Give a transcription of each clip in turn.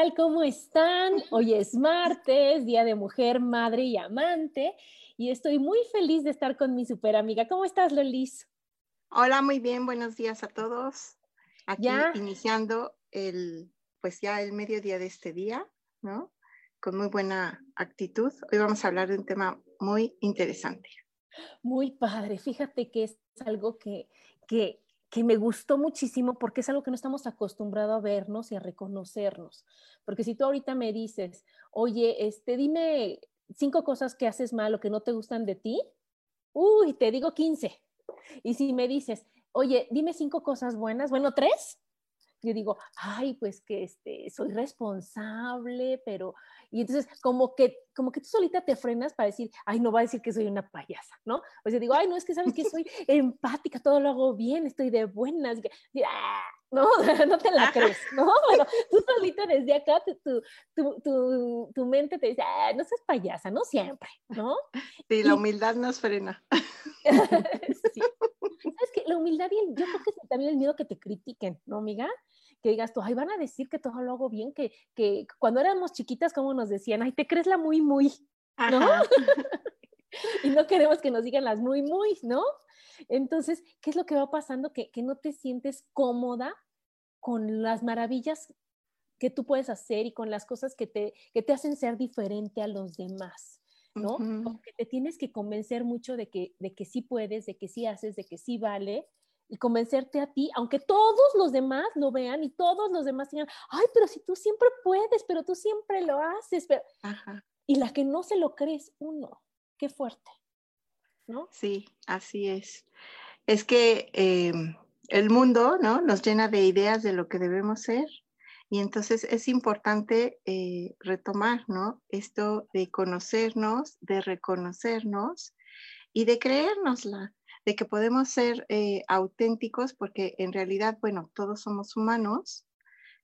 Tal? ¿Cómo están? Hoy es martes, Día de Mujer, Madre y Amante, y estoy muy feliz de estar con mi super amiga. ¿Cómo estás, Lolis? Hola, muy bien, buenos días a todos. Aquí iniciando el, pues ya el mediodía de este día, ¿no? Con muy buena actitud. Hoy vamos a hablar de un tema muy interesante. Muy padre. Fíjate que es algo que, que que me gustó muchísimo porque es algo que no estamos acostumbrados a vernos y a reconocernos. Porque si tú ahorita me dices, oye, este, dime cinco cosas que haces mal o que no te gustan de ti, uy, te digo 15. Y si me dices, oye, dime cinco cosas buenas, bueno, tres, yo digo, ay, pues que este, soy responsable, pero, y entonces como que, como que tú solita te frenas para decir, ay, no va a decir que soy una payasa, ¿no? O sea, digo, ay, no, es que sabes que soy empática, todo lo hago bien, estoy de buenas, ¡ah! no, no te la crees, ¿no? Pero tú solita desde acá, tu, tu, tu, tu mente te dice, ah, no seas payasa, no siempre, ¿no? Sí, la humildad nos frena. sí. ¿Sabes qué? La humildad y yo creo que también el miedo que te critiquen, ¿no, amiga? Que digas tú, ay, van a decir que todo lo hago bien, que, que cuando éramos chiquitas, como nos decían, ay, te crees la muy, muy, ¿no? y no queremos que nos digan las muy, muy, ¿no? Entonces, ¿qué es lo que va pasando? Que, que no te sientes cómoda con las maravillas que tú puedes hacer y con las cosas que te, que te hacen ser diferente a los demás. ¿No? Porque te tienes que convencer mucho de que, de que sí puedes, de que sí haces, de que sí vale, y convencerte a ti, aunque todos los demás lo vean y todos los demás digan, ay, pero si tú siempre puedes, pero tú siempre lo haces, pero... y la que no se lo crees uno, qué fuerte, ¿no? Sí, así es. Es que em, el mundo, ¿no? Nos llena de ideas de lo que debemos ser y entonces es importante eh, retomar. Esto de conocernos, de reconocernos y de creérnosla, de que podemos ser eh, auténticos porque en realidad, bueno, todos somos humanos,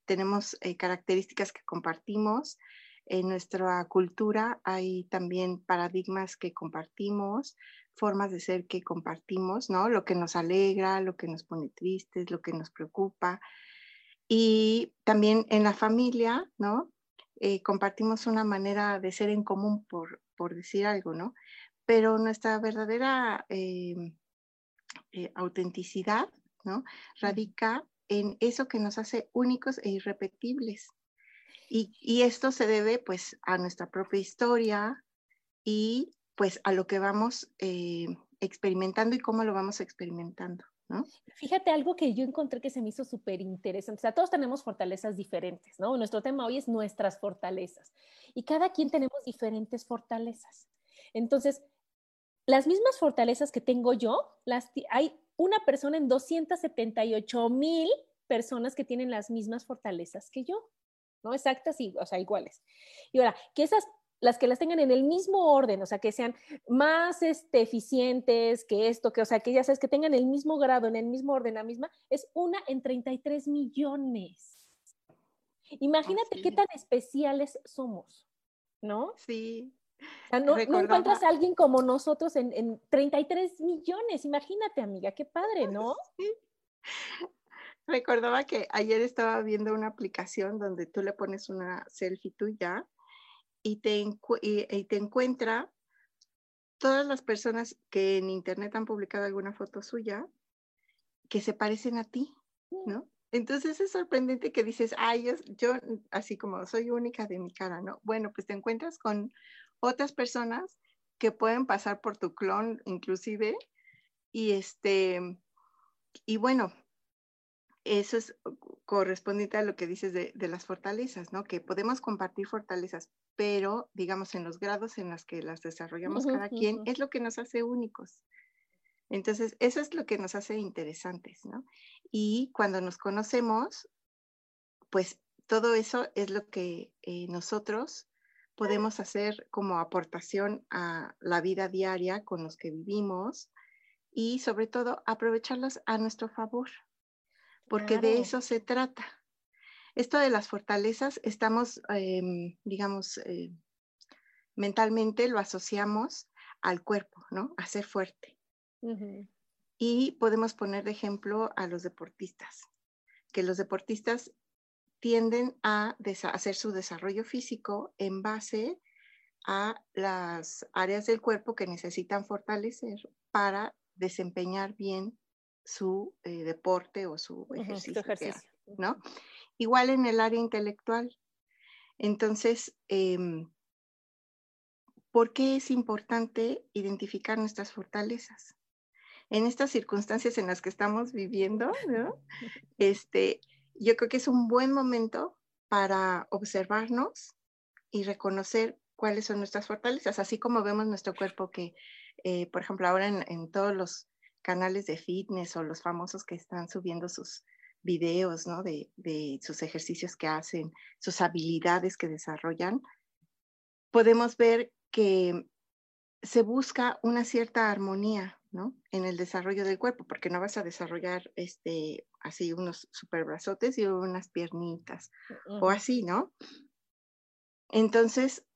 tenemos eh, características que compartimos. En nuestra cultura hay también paradigmas que compartimos, formas de ser que compartimos, ¿no? Lo que nos alegra, lo que nos pone tristes, lo que nos preocupa, y también en la familia, ¿no? Eh, compartimos una manera de ser en común, por, por decir algo, ¿no? Pero nuestra verdadera eh, eh, autenticidad, ¿no? Radica en eso que nos hace únicos e irrepetibles. Y, y, esto se debe pues a nuestra propia historia y pues a lo que vamos experimentando y cómo lo vamos experimentando. Fíjate algo que yo encontré que se me hizo súper interesante. O sea, todos tenemos fortalezas diferentes, ¿no? Nuestro tema hoy es nuestras fortalezas. Y cada quien tenemos diferentes fortalezas. Entonces, las mismas fortalezas que tengo yo, las, hay una persona en 278 mil personas que tienen las mismas fortalezas que yo, ¿no? Exactas y, o sea, iguales. Y ahora, que esas las que las tengan en el mismo orden, o sea, que sean más este, eficientes que esto, que, o sea, que ya sabes, que tengan el mismo grado, en el mismo orden, la misma, es una en 33 millones. Imagínate qué tan especiales somos, ¿no? Sí. O sea, no, encuentras a alguien como nosotros en, en, 33 millones, imagínate, amiga, qué padre, ¿no? Sí. Recordaba que ayer estaba viendo una aplicación donde tú le pones una selfie tuya y te, y, te encuentra todas las personas que en internet han publicado alguna foto suya que se parecen a ti, ¿no? Entonces es sorprendente que dices, ay, yo, yo, así como soy única de mi cara, ¿no? Bueno, pues te encuentras con otras personas que pueden pasar por tu clon inclusive y este, y bueno, eso es correspondiente a lo que dices de, las fortalezas, ¿no? Que podemos compartir fortalezas, pero digamos en los grados en los que las desarrollamos cada quien, es lo que nos hace únicos. Entonces, eso es lo que nos hace interesantes, ¿no? Y cuando nos conocemos, pues todo eso es lo que eh, nosotros podemos hacer como aportación a la vida diaria con los que vivimos y sobre todo aprovecharlos a nuestro favor, porque de eso se trata. Esto de las fortalezas, estamos, em, digamos, eh, mentalmente lo asociamos al cuerpo, ¿no? A ser fuerte. Y podemos poner de ejemplo a los deportistas, que los deportistas tienden a hacer su desarrollo físico en base a las áreas del cuerpo que necesitan fortalecer para desempeñar bien su eh, deporte o su ejercicio, ¿no? Igual en el área intelectual. Entonces, em, ¿por qué es importante identificar nuestras fortalezas? En estas circunstancias en las que estamos viviendo, ¿no? Este, yo creo que es un buen momento para observarnos y reconocer cuáles son nuestras fortalezas, así como vemos nuestro cuerpo que, eh, por ejemplo, ahora en, todos los canales de fitness o los famosos que están subiendo sus videos, ¿no? De, de sus ejercicios que hacen, sus habilidades que desarrollan, podemos ver que se busca una cierta armonía, ¿no? En el desarrollo del cuerpo, porque no vas a desarrollar este, así unos super brazotes y unas piernitas, o así, ¿no? Entonces,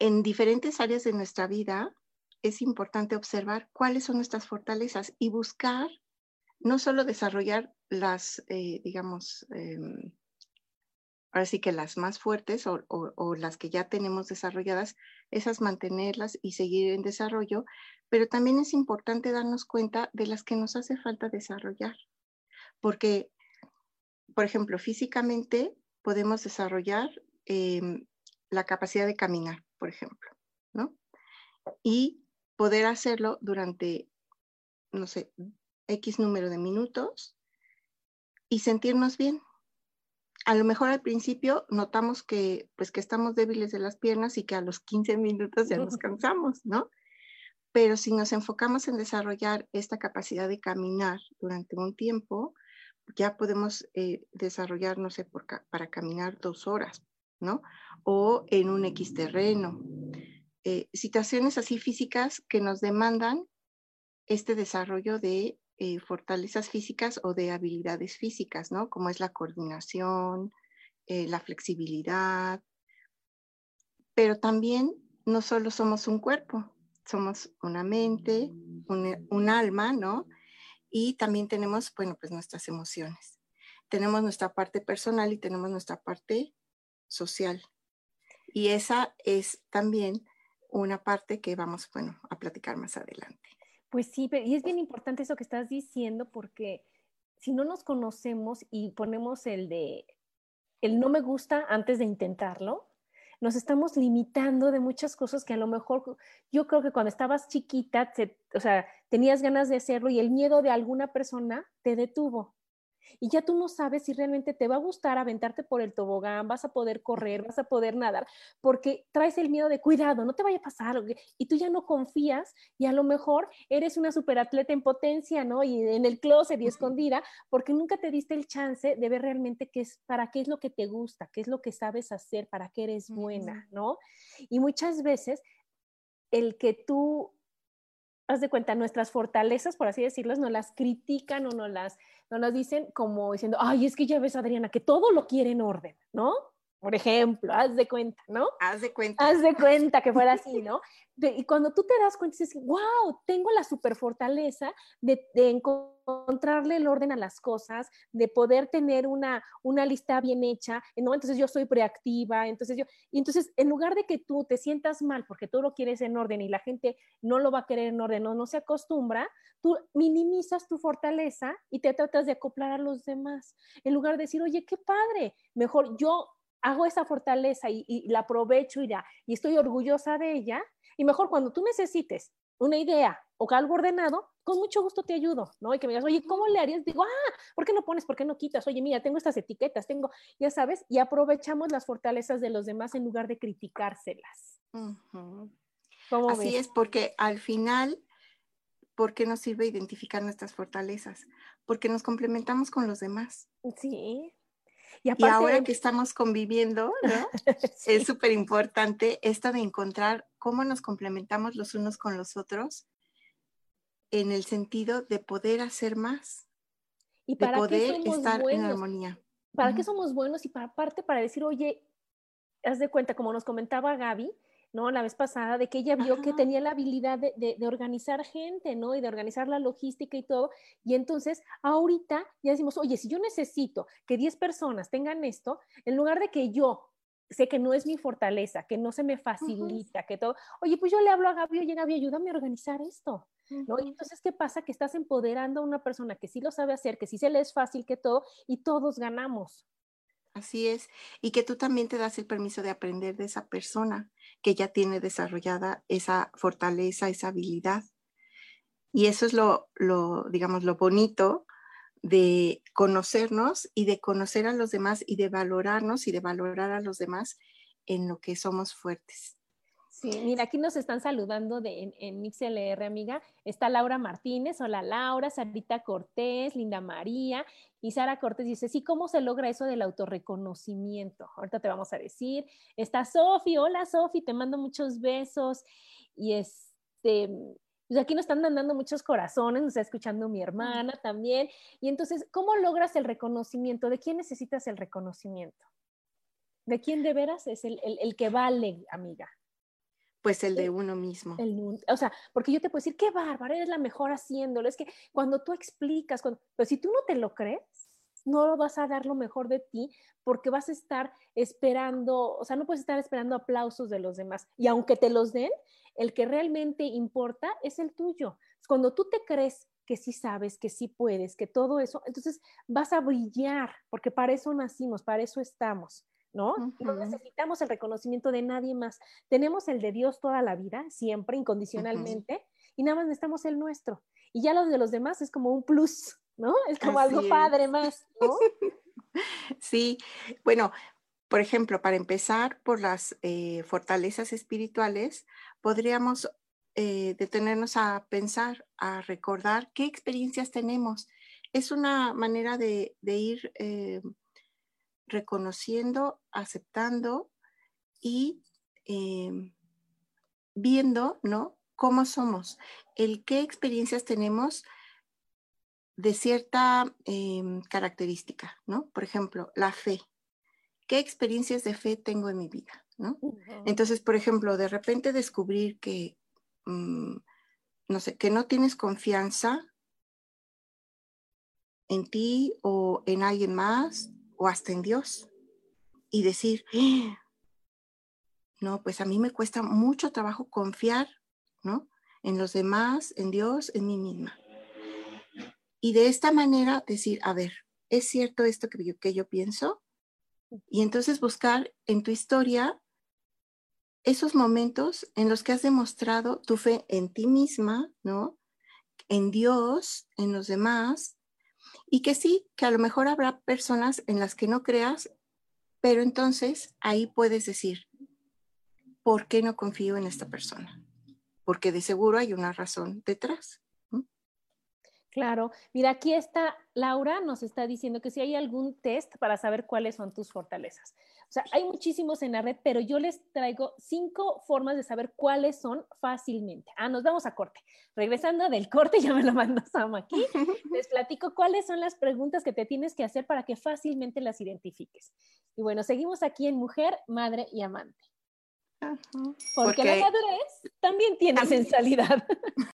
en diferentes áreas de nuestra vida es importante observar cuáles son nuestras fortalezas y buscar no solo desarrollar las, eh, digamos, em, ahora sí que las más fuertes o, o, las que ya tenemos desarrolladas, esas mantenerlas y seguir en desarrollo, pero también es importante darnos cuenta de las que nos hace falta desarrollar, porque, por ejemplo, físicamente podemos desarrollar em, la capacidad de caminar, por ejemplo, ¿no? Y poder hacerlo durante, no sé, X número de minutos y sentirnos bien, a lo mejor al principio notamos que, pues, que estamos débiles de las piernas y que a los 15 minutos ya nos cansamos, ¿no? Pero si nos enfocamos en desarrollar esta capacidad de caminar durante un tiempo, ya podemos eh, desarrollar, no sé, para caminar dos horas, ¿no? O en un X terreno. Eh, situaciones así físicas que nos demandan este desarrollo de eh, fortalezas físicas o de habilidades físicas, ¿no? Como es la coordinación, eh, la flexibilidad. Pero también no solo somos un cuerpo, somos una mente, un, alma, ¿no? Y también tenemos, bueno, pues nuestras emociones. Tenemos nuestra parte personal y tenemos nuestra parte social. Y esa es también una parte que vamos, bueno, a platicar más adelante. Pues sí, y es bien importante eso que estás diciendo porque si no nos conocemos y ponemos el de el no me gusta antes de intentarlo, nos estamos limitando de muchas cosas que a lo mejor yo creo que cuando estabas chiquita, o sea, tenías ganas de hacerlo y el miedo de alguna persona te detuvo y ya tú no sabes si realmente te va a gustar aventarte por el tobogán, vas a poder correr, vas a poder nadar, porque traes el miedo de cuidado, no te vaya a pasar, y tú ya no confías y a lo mejor eres una superatleta en potencia, ¿no? Y en el closet y escondida, porque nunca te diste el chance de ver realmente qué es, para qué es lo que te gusta, qué es lo que sabes hacer, para qué eres buena, ¿no? Y muchas veces el que tú haz de cuenta, nuestras fortalezas, por así decirlo, no las critican o no las, no las dicen como diciendo, ay, es que ya ves, Adriana, que todo lo quiere en orden, ¿no? Por ejemplo, haz de cuenta, ¿no? Haz de cuenta. Haz de cuenta que fuera así, ¿no? y cuando tú te das cuenta, dices, wow, tengo la super fortaleza de, de, encontrarle el orden a las cosas, de poder tener una, una lista bien hecha, ¿no? Entonces yo soy preactiva, entonces yo, y entonces en lugar de que tú te sientas mal porque tú lo quieres en orden y la gente no lo va a querer en orden o no se acostumbra, tú minimizas tu fortaleza y te tratas de acoplar a los demás. En lugar de decir, oye, qué padre, mejor yo hago esa fortaleza y, y la aprovecho y, ya, y estoy orgullosa de ella, y mejor cuando tú necesites una idea o algo ordenado, con mucho gusto te ayudo, ¿no? Y que me digas, oye, ¿cómo le harías? Digo, ah, ¿por qué no pones? ¿Por qué no quitas? Oye, mira, tengo estas etiquetas, tengo, ya sabes, y aprovechamos las fortalezas de los demás en lugar de criticárselas. Así es, porque al final, ¿por qué nos sirve identificar nuestras fortalezas? Porque nos complementamos con los demás. Sí. Y, ahora que estamos conviviendo, ¿no? es súper importante esto de encontrar cómo nos complementamos los unos con los otros en el sentido de poder hacer más, y para de poder estar en armonía. ¿Para qué somos buenos? Y para aparte para decir, oye, haz de cuenta, como nos comentaba Gaby, ¿no? La vez pasada, de que ella vio que tenía la habilidad de, de, organizar gente, ¿no? Y de organizar la logística y todo. Y entonces, ahorita ya decimos, oye, si yo necesito que 10 personas tengan esto, en lugar de que yo sé que no es mi fortaleza, que no se me facilita, que todo, oye, pues yo le hablo a Gaby, oye, Gaby, ayúdame a organizar esto. ¿No? Y entonces, ¿qué pasa? Que estás empoderando a una persona que sí lo sabe hacer, que sí se le es fácil que todo, y todos ganamos. Así es. Y que tú también te das el permiso de aprender de esa persona que ya tiene desarrollada esa fortaleza, esa habilidad. Y eso es lo, lo, digamos, lo bonito de conocernos y de conocer a los demás y de valorarnos y de valorar a los demás en lo que somos fuertes. Sí, mira, aquí nos están saludando en, en MixLR, amiga. Está Laura Martínez, hola Laura, Sarita Cortés, Linda María, y Sara Cortés dice, sí, ¿cómo se logra eso del autorreconocimiento? Ahorita te vamos a decir. Está Sofi, hola Sofi, te mando muchos besos. Y este, pues aquí nos están mandando muchos corazones, nos está escuchando mi hermana también. Y entonces, ¿cómo logras el reconocimiento? ¿De quién necesitas el reconocimiento? ¿De quién de veras es el, el que vale, amiga? Pues el de uno mismo. o sea, porque yo te puedo decir, qué bárbaro, eres la mejor haciéndolo. Es que cuando tú explicas, cuando, pero si tú no te lo crees, no lo vas a dar lo mejor de ti porque vas a estar esperando, o sea, no puedes estar esperando aplausos de los demás. Y aunque te los den, el que realmente importa es el tuyo. Cuando tú te crees que sí sabes, que sí puedes, que todo eso, entonces vas a brillar, porque para eso nacimos, para eso estamos. ¿No? No necesitamos el reconocimiento de nadie más. Tenemos el de Dios toda la vida, siempre, incondicionalmente, y nada más necesitamos el nuestro. Y ya lo de los demás es como un plus, ¿no? Es como algo padre más, ¿no? sí, bueno, por ejemplo, para empezar por las eh, fortalezas espirituales, podríamos eh, detenernos a pensar, a recordar qué experiencias tenemos. Es una manera de, ir eh, reconociendo, aceptando y em, viendo, ¿no? Cómo somos, el qué experiencias tenemos de cierta em, característica, ¿no? Por ejemplo, la fe. ¿Qué experiencias de fe tengo en mi vida, ¿no? Entonces, por ejemplo, de repente descubrir que, mm, no sé, que no tienes confianza en ti o en alguien más o hasta en Dios y decir, no, pues a mí me cuesta mucho trabajo confiar, ¿no? En los demás, en Dios, en mí misma. Y de esta manera decir, a ver, ¿es cierto esto que yo, que yo pienso? Y entonces buscar en tu historia esos momentos en los que has demostrado tu fe en ti misma, ¿no? En Dios, en los demás, y que sí, que a lo mejor habrá personas en las que no creas, pero entonces ahí puedes decir, ¿por qué no confío en esta persona? Porque de seguro hay una razón detrás. Claro, mira, aquí está Laura, nos está diciendo que si hay algún test para saber cuáles son tus fortalezas. O sea, hay muchísimos en la red, pero yo les traigo cinco formas de saber cuáles son fácilmente. Ah, nos vamos a corte. Regresando del corte, ya me lo mandó Sam aquí, les platico cuáles son las preguntas que te tienes que hacer para que fácilmente las identifiques. Y bueno, seguimos aquí en Mujer, Madre y Amante. Porque, la madurez también tiene sensualidad.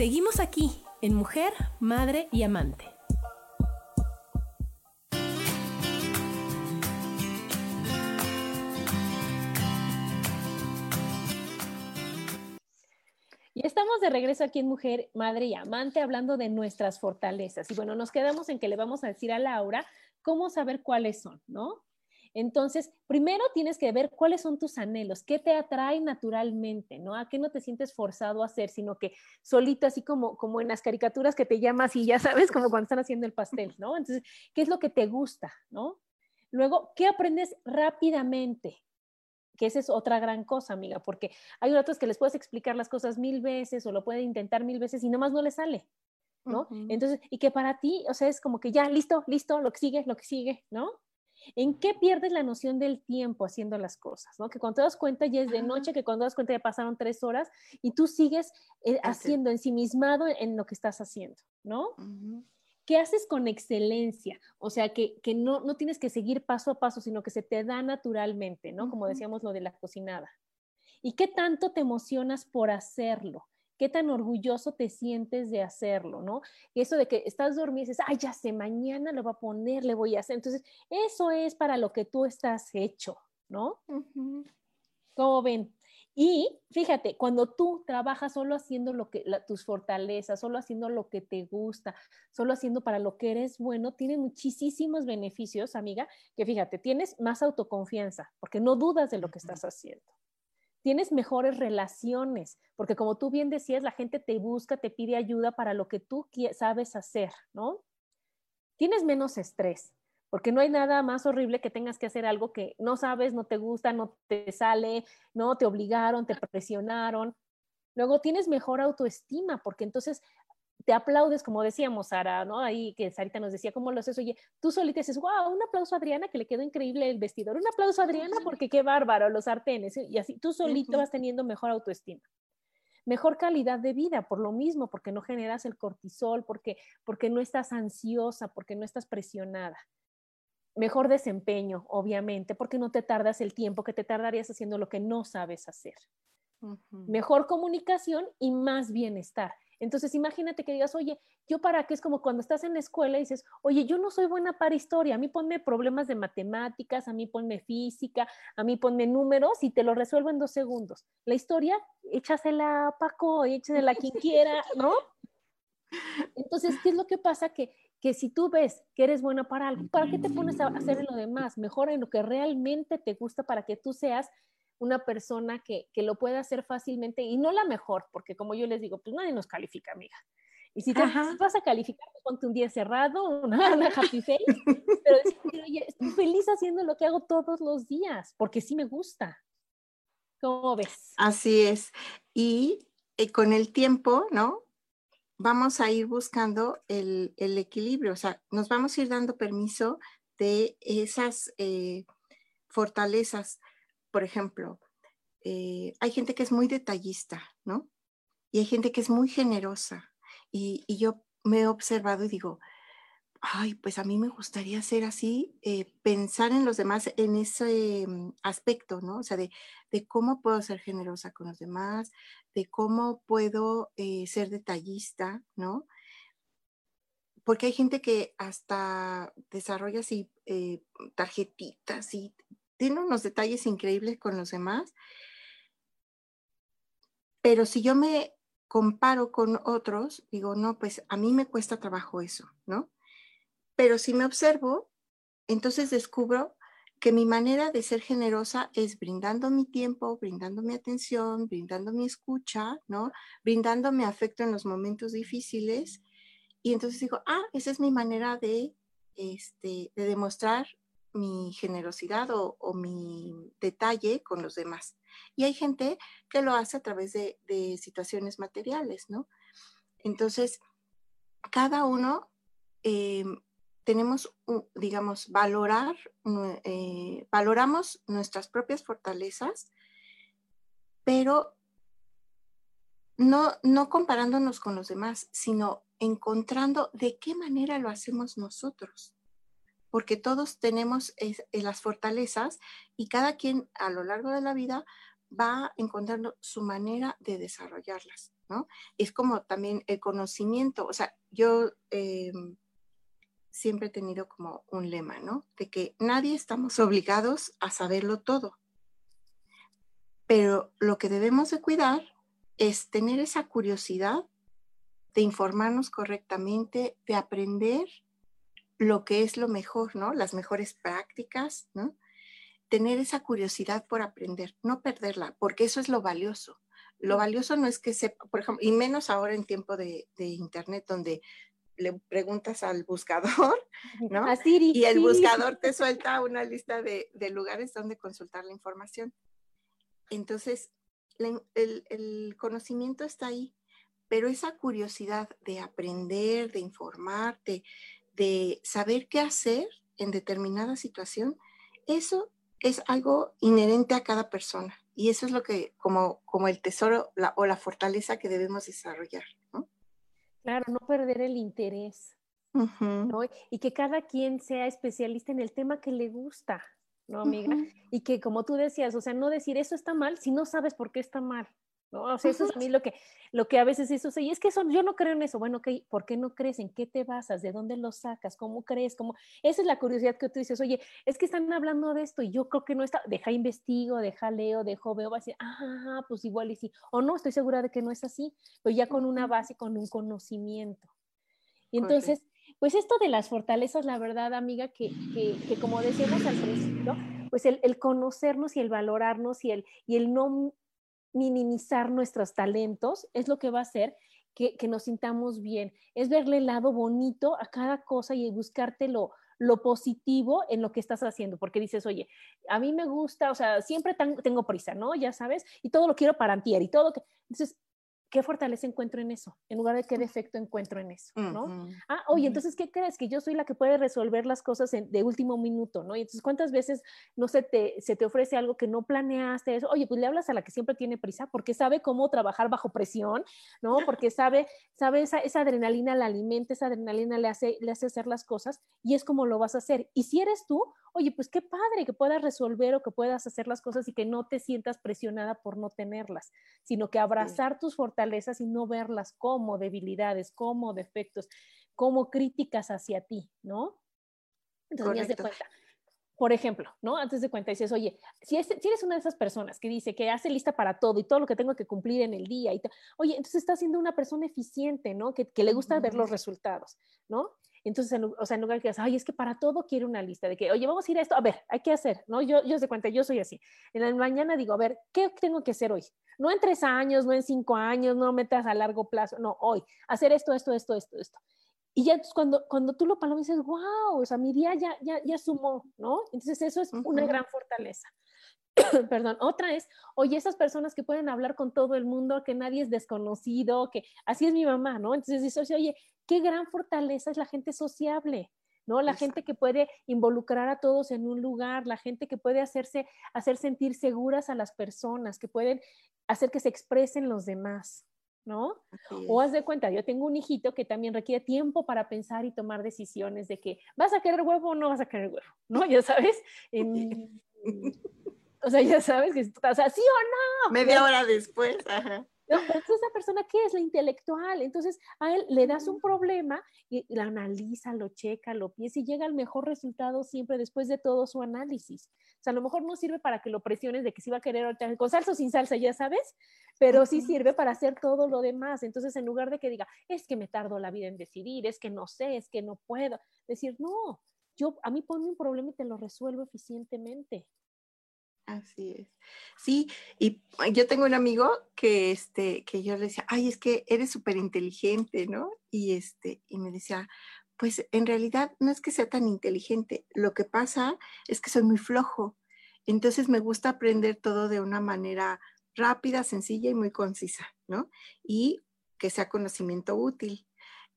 Seguimos aquí en Mujer, Madre y Amante. Y estamos de regreso aquí en Mujer, Madre y Amante hablando de nuestras fortalezas. Y bueno, nos quedamos en que le vamos a decir a Laura cómo saber cuáles son, ¿no? Entonces, primero tienes que ver cuáles son tus anhelos, qué te atrae naturalmente, ¿no? A qué no te sientes forzado a hacer, sino que solito, así como, como en las caricaturas que te llamas y ya sabes, como cuando están haciendo el pastel, ¿no? Entonces, ¿qué es lo que te gusta, ¿no? Luego, ¿qué aprendes rápidamente? Que esa es otra gran cosa, amiga, porque hay otros que les puedes explicar las cosas mil veces o lo pueden intentar mil veces y nomás no les sale, ¿no? Entonces, y que para ti, o sea, es como que ya, listo, listo, lo que sigue, lo que sigue, ¿no? ¿En qué pierdes la noción del tiempo haciendo las cosas? ¿no? Que cuando te das cuenta ya es de noche, que cuando te das cuenta ya pasaron tres horas y tú sigues eh, haciendo ensimismado en lo que estás haciendo, ¿no? ¿Qué haces con excelencia? O sea, que, no, no, tienes que seguir paso a paso, sino que se te da naturalmente, ¿no? Como decíamos lo de la cocinada. ¿Y qué tanto te emocionas por hacerlo? Qué tan orgulloso te sientes de hacerlo, ¿no? Y eso de que estás dormido y dices, ay, ya sé, mañana lo voy a poner, le voy a hacer. Entonces, eso es para lo que tú estás hecho, ¿no? ¿Cómo ven? Y fíjate, cuando tú trabajas solo haciendo lo que tus fortalezas, solo haciendo lo que te gusta, solo haciendo para lo que eres bueno, tiene muchísimos beneficios, amiga, que fíjate, tienes más autoconfianza, porque no dudas de lo que estás haciendo tienes mejores relaciones, porque como tú bien decías, la gente te busca, te pide ayuda para lo que tú sabes hacer, ¿no? Tienes menos estrés, porque no hay nada más horrible que tengas que hacer algo que no sabes, no te gusta, no te sale, no te obligaron, te presionaron. Luego tienes mejor autoestima, porque entonces te aplaudes, como decíamos, Sara, ¿no? Ahí que Sarita nos decía, ¿cómo lo haces? Oye, tú solita dices, wow, un aplauso a Adriana, que le quedó increíble el vestidor, un aplauso a Adriana, porque qué bárbaro, los sartenes, y así tú solito vas teniendo mejor autoestima. Mejor calidad de vida, por lo mismo, porque no generas el cortisol, porque, porque no estás ansiosa, porque no estás presionada. Mejor desempeño, obviamente, porque no te tardas el tiempo que te tardarías haciendo lo que no sabes hacer. Mejor comunicación y más bienestar Entonces, imagínate que digas, oye, yo para qué es como cuando estás en la escuela y dices, oye, yo no soy buena para historia, a mí ponme problemas de matemáticas, a mí ponme física, a mí ponme números y te lo resuelvo en dos segundos. La historia, échasela a Paco, échasela a quien quiera, ¿no? Entonces, ¿qué es lo que pasa? Que, que si tú ves que eres buena para algo, ¿para qué te pones a hacer en lo demás? Mejora en lo que realmente te gusta para que tú seas una persona que, que, lo pueda hacer fácilmente y no la mejor, porque como yo les digo, pues nadie nos califica, amiga. Y si, te, vas a calificar, pues ponte un día cerrado, una, una happy face, pero decir, oye, estoy feliz haciendo lo que hago todos los días, porque sí me gusta. ¿Cómo ves? Así es. Y eh, con el tiempo, ¿no? Vamos a ir buscando el, el, equilibrio, o sea, nos vamos a ir dando permiso de esas eh, fortalezas por ejemplo, eh, hay gente que es muy detallista, ¿no? Y hay gente que es muy generosa. Y, yo me he observado y digo, ay, pues a mí me gustaría ser así, eh, pensar en los demás en ese mm, aspecto, ¿no? O sea, de, cómo puedo ser generosa con los demás, de cómo puedo eh, ser detallista, ¿no? Porque hay gente que hasta desarrolla así tarjetitas y tiene unos detalles increíbles con los demás, pero si yo me comparo con otros, digo, no, pues a mí me cuesta trabajo eso, ¿no? Pero si me observo, entonces descubro que mi manera de ser generosa es brindando mi tiempo, brindando mi atención, brindando mi escucha, ¿no? Brindando mi afecto en los momentos difíciles. Y entonces digo, ah, esa es mi manera de, este, de demostrar mi generosidad o, mi detalle con los demás. Y hay gente que lo hace a través de, situaciones materiales, ¿no? Entonces, cada uno eh, tenemos, digamos, valorar, eh, valoramos nuestras propias fortalezas, pero no, no comparándonos con los demás, sino encontrando de qué manera lo hacemos nosotros porque todos tenemos eh, las fortalezas y cada quien a lo largo de la vida va encontrando su manera de desarrollarlas, ¿no? Es como también el conocimiento, o sea, yo em, siempre he tenido como un lema, ¿no? De que nadie estamos obligados a saberlo todo, pero lo que debemos de cuidar es tener esa curiosidad de informarnos correctamente, de aprender lo que es lo mejor, ¿no? Las mejores prácticas, ¿no? Tener esa curiosidad por aprender, no perderla, porque eso es lo valioso. Lo valioso no es que sepa, por ejemplo, y menos ahora en tiempo de, Internet, donde le preguntas al buscador, ¿no? y el buscador te suelta una lista de, lugares donde consultar la información. Entonces, el, el, conocimiento está ahí, pero esa curiosidad de aprender, de informarte, de saber qué hacer en determinada situación, eso es algo inherente a cada persona. Y eso es lo que, como, como el tesoro o la fortaleza que debemos desarrollar. Claro, no perder el interés. Y que cada quien sea especialista en el tema que le gusta, ¿no, amiga? Y que como tú decías, o sea, no decir eso está mal si no sabes por qué está mal. ¿No? O sea, eso es a mí lo que, lo que a veces eso, y es que eso, yo no creo en eso, bueno, ¿por qué no crees? ¿En qué te basas? ¿De dónde lo sacas? ¿Cómo crees? ¿Cómo? Esa es la curiosidad que tú dices, oye, es que están hablando de esto y yo creo que no está, deja investigo, deja leo, dejo veo, va a decir, ah, pues igual y sí, o no, estoy segura de que no es así, pero ya con una base, con un conocimiento. Y entonces, pues esto de las fortalezas, la verdad, amiga, que, que, que como decíamos al principio, pues el, el, conocernos y el valorarnos y el, y el no minimizar nuestros talentos es lo que va a hacer que, nos sintamos bien, es verle el lado bonito a cada cosa y buscarte lo, lo positivo en lo que estás haciendo, porque dices, oye, a mí me gusta, o sea, siempre tengo prisa, ¿no? Ya sabes, y todo lo quiero para antier y todo. Que... Entonces, ¿qué fortaleza encuentro en eso? En lugar de qué defecto encuentro en eso, ¿no? Ah, oye, entonces, ¿qué crees? Que yo soy la que puede resolver las cosas de último minuto, ¿no? Y entonces, ¿cuántas veces no se te, se te ofrece algo que no planeaste? Eso? Oye, pues le hablas a la que siempre tiene prisa porque sabe cómo trabajar bajo presión, ¿no? Porque sabe, sabe esa, esa adrenalina la alimenta, esa adrenalina le hace, le hace hacer las cosas y es como lo vas a hacer. Y si eres tú, oye, pues qué padre que puedas resolver o que puedas hacer las cosas y que no te sientas presionada por no tenerlas, sino que abrazar tus fortalezas y no verlas como debilidades, como defectos, como críticas hacia ti, ¿no? Entonces, de cuenta, por ejemplo, ¿no? Antes de cuenta dices, oye, si, eres una de esas personas que dice que hace lista para todo y todo lo que tengo que cumplir en el día, y oye, entonces estás siendo una persona eficiente, ¿no? Que, le gusta ver los resultados, ¿no? Entonces, o sea, en lugar de que ay, es que para todo quiero una lista de que, oye, vamos a ir a esto, a ver, hay que hacer, ¿no? Yo, yo se cuenta, yo soy así. En la mañana digo, a ver, ¿qué tengo que hacer hoy? No en tres años, no en cinco años, no metas a largo plazo, no, hoy, hacer esto, esto, esto, esto, esto. Y ya cuando, cuando tú lo palomas dices, wow, o sea, mi día ya, ya, ya sumó, ¿no? Entonces eso es una gran fortaleza. Perdón, otra es, oye, esas personas que pueden hablar con todo el mundo, que nadie es desconocido, que así es mi mamá, ¿no? Entonces dices, oye, qué gran fortaleza es la gente sociable, ¿no? La gente que puede involucrar a todos en un lugar, la gente que puede hacerse, hacer sentir seguras a las personas, que pueden hacer que se expresen los demás. ¿no? O haz de cuenta, yo tengo un hijito que también requiere tiempo para pensar y tomar decisiones de que vas a querer huevo o no vas a querer huevo, ¿no? Ya sabes. o sea, ya sabes que, o sea, sí o no. Media hora después, ajá. No, pero esa persona, ¿qué es? La intelectual. Entonces, a él le das un problema y lo analiza, lo checa, lo piensa y llega al mejor resultado siempre después de todo su análisis. O sea, a lo mejor no sirve para que lo presiones de que si va a querer con salsa o sin salsa, ya sabes, pero sí sirve para hacer todo lo demás. Entonces, en lugar de que diga, es que me tardo la vida en decidir, es que no sé, es que no puedo, decir, no, yo a mí ponme un problema y te lo resuelvo eficientemente. Así es. Sí, y yo tengo un amigo que, este, que yo le decía, ay, es que eres súper inteligente, ¿no? Y, este, y me decía, pues en realidad no es que sea tan inteligente, lo que pasa es que soy muy flojo. Entonces me gusta aprender todo de una manera rápida, sencilla y muy concisa, ¿no? Y que sea conocimiento útil.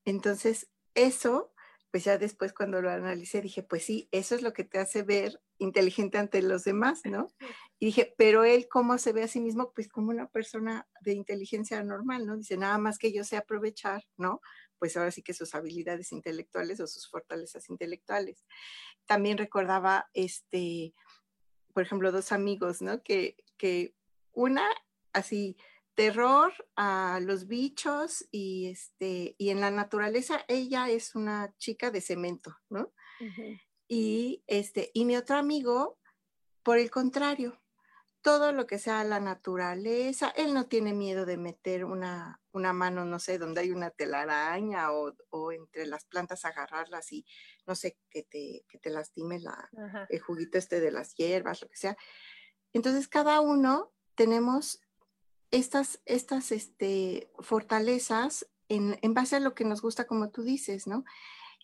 Entonces, eso pues ya después cuando lo analicé dije, pues sí, eso es lo que te hace ver inteligente ante los demás, ¿no? Y dije, pero él cómo se ve a sí mismo, pues como una persona de inteligencia normal, ¿no? Dice, nada más que yo sé aprovechar, ¿no? Pues ahora sí que sus habilidades intelectuales o sus fortalezas intelectuales. También recordaba, este, por ejemplo, dos amigos, ¿no? Que, que una así terror a los bichos y, este, y en la naturaleza ella es una chica de cemento, ¿no? Y, este, y mi otro amigo, por el contrario, todo lo que sea la naturaleza, él no tiene miedo de meter una, una mano, no sé, donde hay una telaraña o, o, entre las plantas agarrarlas y, no sé, que te, que te lastime la, el juguito este de las hierbas, lo que sea. Entonces, cada uno tenemos estas, estas este, fortalezas en, base a lo que nos gusta, como tú dices, ¿no?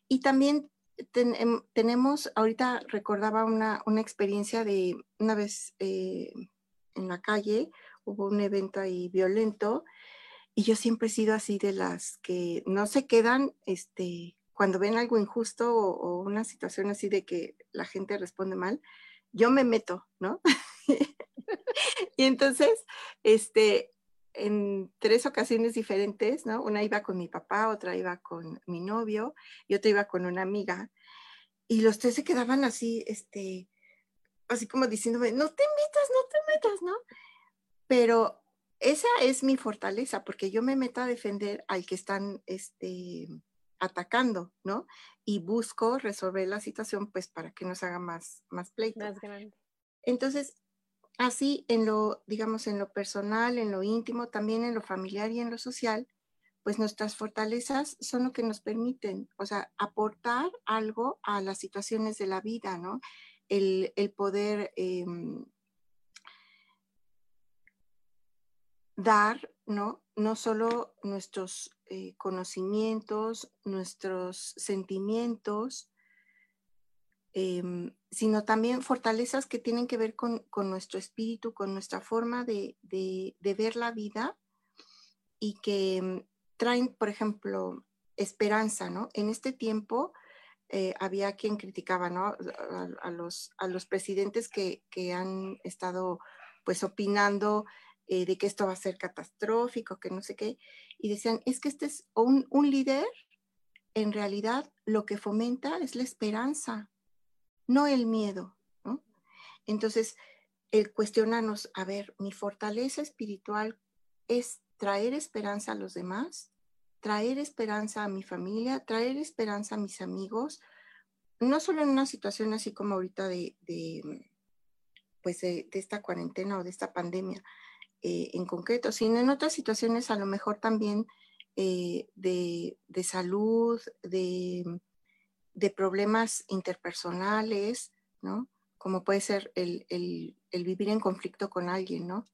Y también em, tenemos, ahorita recordaba una, experiencia de una vez eh, en la calle, hubo un evento ahí violento, y yo siempre he sido así de las que no se quedan, este, cuando ven algo injusto o, o una situación así de que la gente responde mal, yo me meto, ¿no? y entonces, este, en tres ocasiones diferentes, ¿no? Una iba con mi papá, otra iba con mi novio y otra iba con una amiga. Y los tres se quedaban así, este, así como diciéndome, no te metas, no te metas, ¿no? Pero esa es mi fortaleza, porque yo me meto a defender al que están, este, atacando, ¿no? Y busco resolver la situación, pues, para que nos haga más, más pleito. Más grande. Entonces, Así, en lo, digamos, en lo personal, en lo íntimo, también en lo familiar y en lo social, pues nuestras fortalezas son lo que nos permiten, o sea, aportar algo a las situaciones de la vida, ¿no? El, poder em, dar, ¿no? No solo nuestros eh, conocimientos, nuestros sentimientos, Em, sino también fortalezas que tienen que ver con, nuestro espíritu, con nuestra forma de, ver la vida y que em, traen, por ejemplo, esperanza, ¿no? En este tiempo eh, había quien criticaba, ¿no? A, los, a los presidentes que, han estado, pues, opinando eh, de que esto va a ser catastrófico, que no sé qué, y decían, es que este es un, un líder, en realidad lo que fomenta es la esperanza, no el miedo. Entonces, el cuestionarnos, a ver, mi fortaleza espiritual es traer esperanza a los demás, traer esperanza a mi familia, traer esperanza a mis amigos, no solo en una situación así como ahorita de, pues de, esta cuarentena o de esta pandemia eh, en concreto, sino en otras situaciones a lo mejor también eh, de, salud, de, problemas interpersonales, ¿no? Como puede ser el, vivir en conflicto con alguien, ¿no?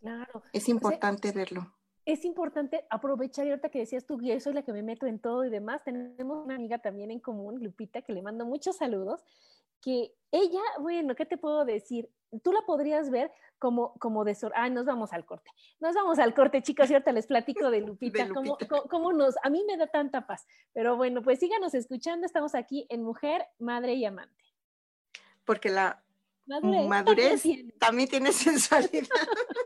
Claro. Es importante verlo. Es importante aprovechar, y ahorita que decías tú, yo soy la que me meto en todo y demás, tenemos una amiga también en común, Lupita, que le mando muchos saludos, que ella, bueno, ¿qué te puedo decir? Tú la podrías ver como, como de... Ah, nos vamos al corte. Nos vamos al corte, chicas, y ahorita les platico de Lupita, Cómo, nos... A mí me da tanta paz. Pero bueno, pues síganos escuchando. Estamos aquí en Mujer, Madre y Amante. Porque la madurez, madurez también tiene sensualidad. En un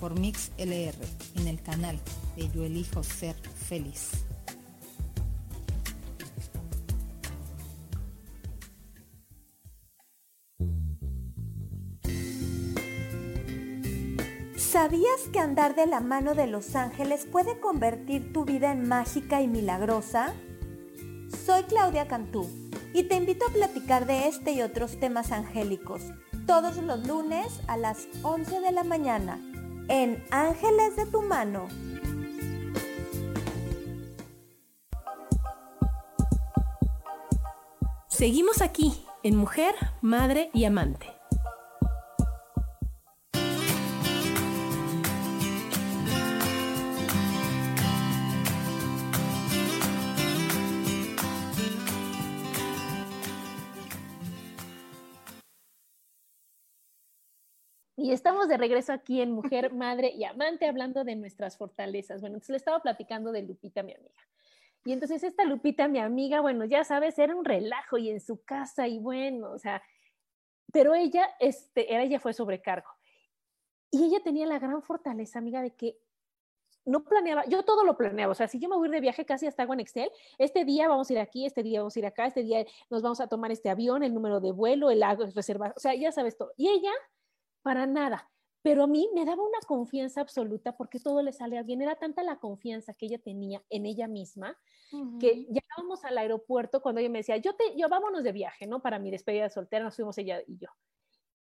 por Mix LR en el canal de Yo Elijo Ser Feliz. ¿Sabías que andar de la mano de los ángeles puede convertir tu vida en mágica y milagrosa? Soy Claudia Cantú y te invito a platicar de este y otros temas angélicos todos los lunes a las 11 de la mañana en Ángeles de tu mano. Seguimos aquí en Mujer, Madre y Amante. De regreso aquí en Mujer, Madre y Amante hablando de nuestras fortalezas. Bueno, entonces le estaba platicando de Lupita, mi amiga. Y entonces esta Lupita, mi amiga, bueno, ya sabes, era un relajo y en su casa y bueno, o sea, pero ella, este, ella fue sobrecargo. Y ella tenía la gran fortaleza, amiga, de que no planeaba, yo todo lo planeaba, o sea, si yo me voy de viaje casi hasta hago en Excel, este día vamos a ir aquí, este día vamos a ir acá, este día nos vamos a tomar este avión, el número de vuelo, el agua reservado, o sea, ya sabes todo. Y ella, para nada, pero a mí me daba una confianza absoluta porque todo le salía bien, era tanta la confianza que ella tenía en ella misma, que llegábamos al aeropuerto cuando ella me decía, yo te, yo vámonos de viaje, ¿no? Para mi despedida de soltera, nos fuimos ella y yo.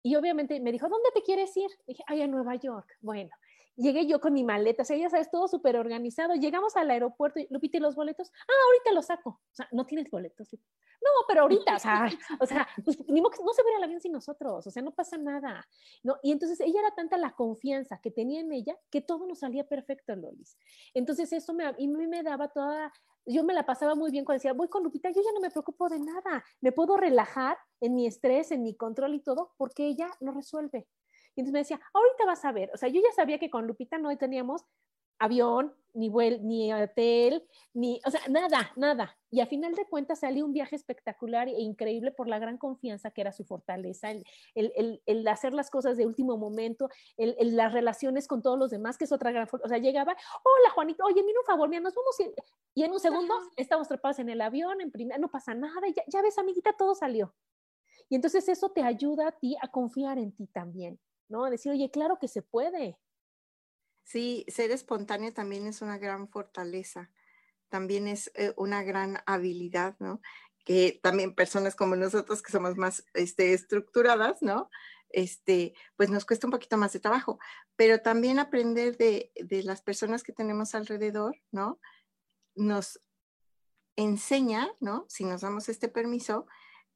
Y obviamente me dijo, ¿dónde te quieres ir? dije, ay, a Nueva York. Bueno, llegué yo con mi maleta, o sea, ya sabes, todo súper organizado. Llegamos al aeropuerto y Lupita, ¿y los boletos? Ah, ahorita los saco. O sea, no tienes boletos. No, pero ahorita, o sea, o sea pues, ni modo, no se va a bien sin nosotros, o sea, no pasa nada. ¿no? Y entonces ella era tanta la confianza que tenía en ella que todo nos salía perfecto, Lolis. Entonces eso me, a mí me daba toda yo me la pasaba muy bien cuando decía, voy con Lupita, yo ya no me preocupo de nada, me puedo relajar en mi estrés, en mi control y todo, porque ella lo resuelve. Y entonces me decía, ahorita vas a ver, o sea, yo ya sabía que con Lupita no teníamos avión, ni, ni hotel, ni, o sea, nada, nada. Y a final de cuentas salió un viaje espectacular e increíble por la gran confianza que era su fortaleza, el, el, el, hacer las cosas de último momento, las relaciones con todos los demás, que es otra gran, o sea, llegaba, hola Juanito, oye, mira un favor, mira, nos vamos, y en un segundo estamos trepados en el avión, en primera, no pasa nada, ya, ya ves, amiguita, todo salió. Y entonces eso te ayuda a ti a confiar en ti también, ¿no? Decir, oye, claro que se puede. Sí, ser espontáneo también es una gran fortaleza, también es eh, una gran habilidad, ¿no? Que también personas como nosotros que somos más este, estructuradas, ¿no? Este, pues nos cuesta un poquito más de trabajo, pero también aprender de, de las personas que tenemos alrededor, ¿no? Nos enseña, ¿no? Si nos damos este permiso,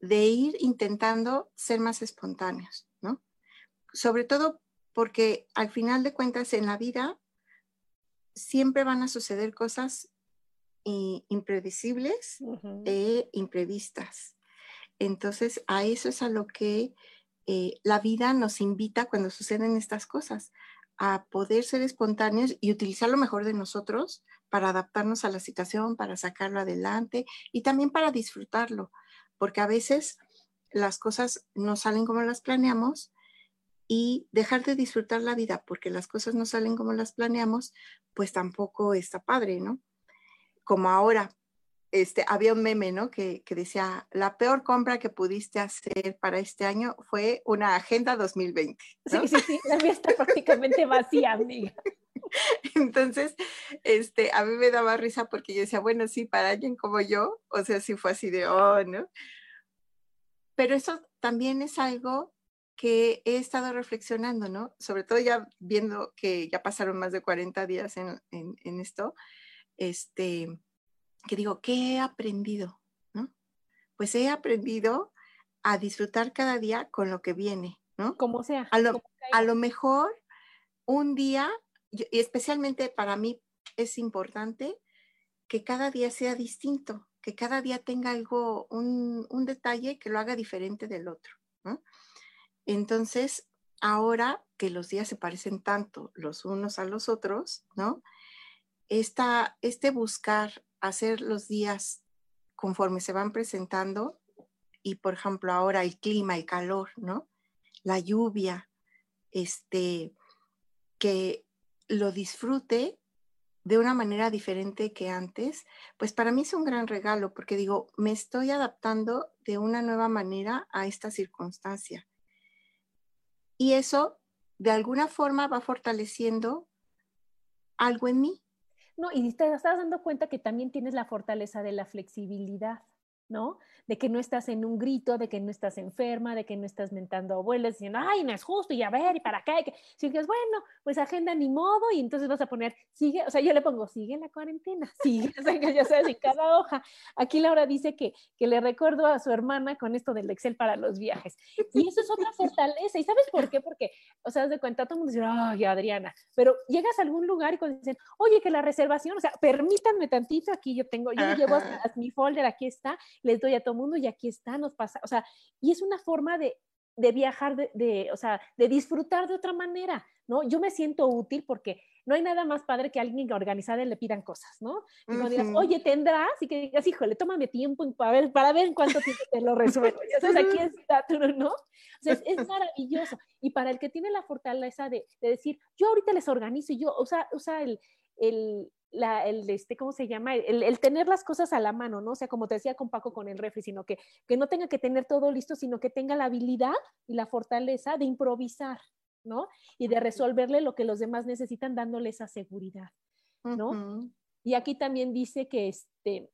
de ir intentando ser más espontáneos, ¿no? Sobre todo porque al final de cuentas en la vida siempre van a suceder cosas impredecibles e imprevistas. Entonces, a eso es a lo que eh, la vida nos invita cuando suceden estas cosas, a poder ser espontáneos y utilizar lo mejor de nosotros para adaptarnos a la situación, para sacarlo adelante y también para disfrutarlo, porque a veces las cosas no salen como las planeamos y dejar de disfrutar la vida porque las cosas no salen como las planeamos, pues tampoco está padre, ¿no? Como ahora, este, había un meme, ¿no? Que, que, decía, la peor compra que pudiste hacer para este año fue una agenda 2020. Sí, sí, sí, la mía está prácticamente vacía, amiga. Entonces, este, a mí me daba risa porque yo decía, bueno, sí, para alguien como yo, o sea, sí fue así de, oh, ¿no? Pero eso también es algo que he estado reflexionando, ¿no? Sobre todo ya viendo que ya pasaron más de 40 días en, esto, este, que digo, ¿qué he aprendido? ¿no? Pues he aprendido a disfrutar cada día con lo que viene, ¿no? Como sea. A lo, a lo mejor un día, y especialmente para mí es importante que cada día sea distinto, que cada día tenga algo, un, un detalle que lo haga diferente del otro. Entonces, ahora que los días se parecen tanto los unos a los otros, ¿no? Esta, este buscar hacer los días conforme se van presentando y, por ejemplo, ahora el clima, el calor, ¿no? La lluvia, este, que lo disfrute de una manera diferente que antes, pues para mí es un gran regalo porque digo, me estoy adaptando de una nueva manera a esta circunstancia y eso de alguna forma va fortaleciendo algo en mí. No, y te estás dando cuenta que también tienes la fortaleza de la flexibilidad. ¿No? De que no estás en un grito, de que no estás enferma, de que no estás mentando abuelas diciendo, ay, no es justo, y a ver, y para qué. Si dices, bueno, pues agenda ni modo, y entonces vas a poner, sigue, o sea, yo le pongo, sigue la cuarentena, sigue, o sea, ya sabes, en cada hoja. Aquí Laura dice que, que le recuerdo a su hermana con esto del Excel para los viajes. Y eso es otra fortaleza. ¿Y sabes por qué? Porque, o sea, de cuenta, todo el mundo dice, ay, Adriana, pero llegas a algún lugar y cuando dicen, oye, que la reservación, o sea, permítanme tantito, aquí yo tengo, yo llevo a mi folder, aquí está, les doy a todo mundo y aquí está, nos pasa, o sea, y es una forma de de viajar, de, o sea, de disfrutar de otra manera, ¿no? Yo me siento útil porque no hay nada más padre que alguien organizada le pidan cosas, ¿no? Y cuando digas, oye, tendrás, y que digas, híjole, tómame tiempo para ver, para ver en cuánto tiempo te lo resuelvo. Ya aquí está, ¿no? O sea, es, maravilloso. Y para el que tiene la fortaleza de, decir, yo ahorita les organizo y yo, o sea, o sea el, el, la, el, este, ¿cómo se llama? El, tener las cosas a la mano, ¿no? O sea, como te decía con Paco con el refri, sino que, que no tenga que tener todo listo, sino que tenga la habilidad y la fortaleza de improvisar, ¿no? Y de resolverle lo que los demás necesitan dándole esa seguridad, ¿no? Y aquí también dice que, este,